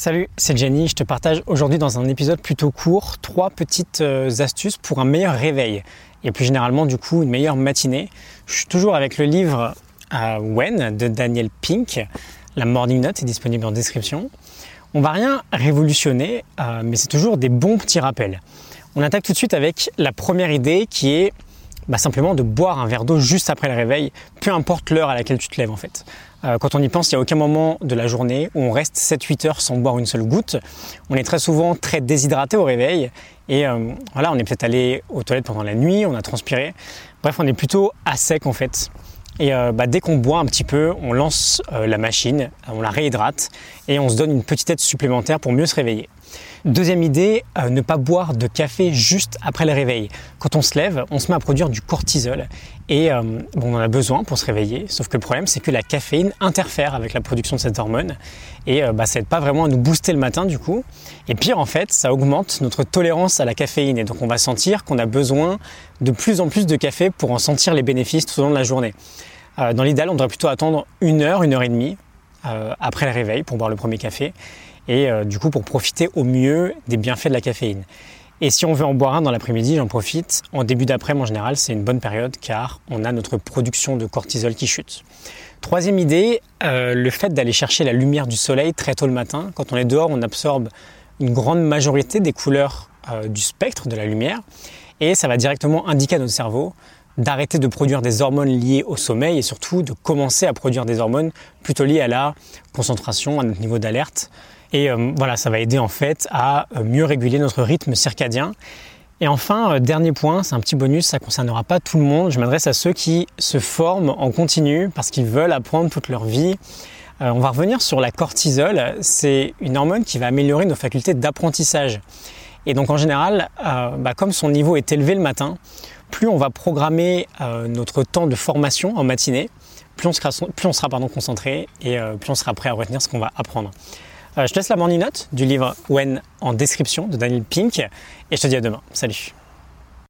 Salut, c'est Jenny. Je te partage aujourd'hui dans un épisode plutôt court trois petites euh, astuces pour un meilleur réveil et plus généralement du coup une meilleure matinée. Je suis toujours avec le livre euh, When de Daniel Pink. La Morning Note est disponible en description. On va rien révolutionner, euh, mais c'est toujours des bons petits rappels. On attaque tout de suite avec la première idée qui est bah, simplement de boire un verre d'eau juste après le réveil, peu importe l'heure à laquelle tu te lèves en fait. Euh, quand on y pense, il n'y a aucun moment de la journée où on reste 7-8 heures sans boire une seule goutte. On est très souvent très déshydraté au réveil et euh, voilà, on est peut-être allé aux toilettes pendant la nuit, on a transpiré. Bref, on est plutôt à sec en fait. Et euh, bah, dès qu'on boit un petit peu, on lance la machine, on la réhydrate et on se donne une petite aide supplémentaire pour mieux se réveiller. Deuxième idée, euh, ne pas boire de café juste après le réveil. Quand on se lève, on se met à produire du cortisol et euh, on en a besoin pour se réveiller. Sauf que le problème, c'est que la caféine interfère avec la production de cette hormone et euh, bah, ça n'aide pas vraiment à nous booster le matin du coup. Et pire en fait, ça augmente notre tolérance à la caféine et donc on va sentir qu'on a besoin de plus en plus de café pour en sentir les bénéfices tout au long de la journée. dans l'idéal, on devrait plutôt attendre une heure, une heure et demie après le réveil pour boire le premier café et euh, du coup pour profiter au mieux des bienfaits de la caféine. Et si on veut en boire un dans l'après-midi, j'en profite. En début d'après-midi, en général, c'est une bonne période car on a notre production de cortisol qui chute. Troisième idée, euh, le fait d'aller chercher la lumière du soleil très tôt le matin. Quand on est dehors, on absorbe une grande majorité des couleurs euh, du spectre de la lumière et ça va directement indiquer à notre cerveau d'arrêter de produire des hormones liées au sommeil et surtout de commencer à produire des hormones plutôt liées à la concentration, à notre niveau d'alerte et euh, voilà, ça va aider en fait à euh, mieux réguler notre rythme circadien. Et enfin, euh, dernier point, c'est un petit bonus, ça ne concernera pas tout le monde. Je m'adresse à ceux qui se forment en continu parce qu'ils veulent apprendre toute leur vie. on va revenir sur la cortisol. C'est une hormone qui va améliorer nos facultés d'apprentissage. Et donc en général, bah, comme son niveau est élevé le matin, plus on va programmer notre temps de formation en matinée, plus on sera, plus on sera pardon, concentré et plus on sera prêt à retenir ce qu'on va apprendre. Euh, je te laisse la morning note du livre When en description de Daniel Pink et je te dis à demain. Salut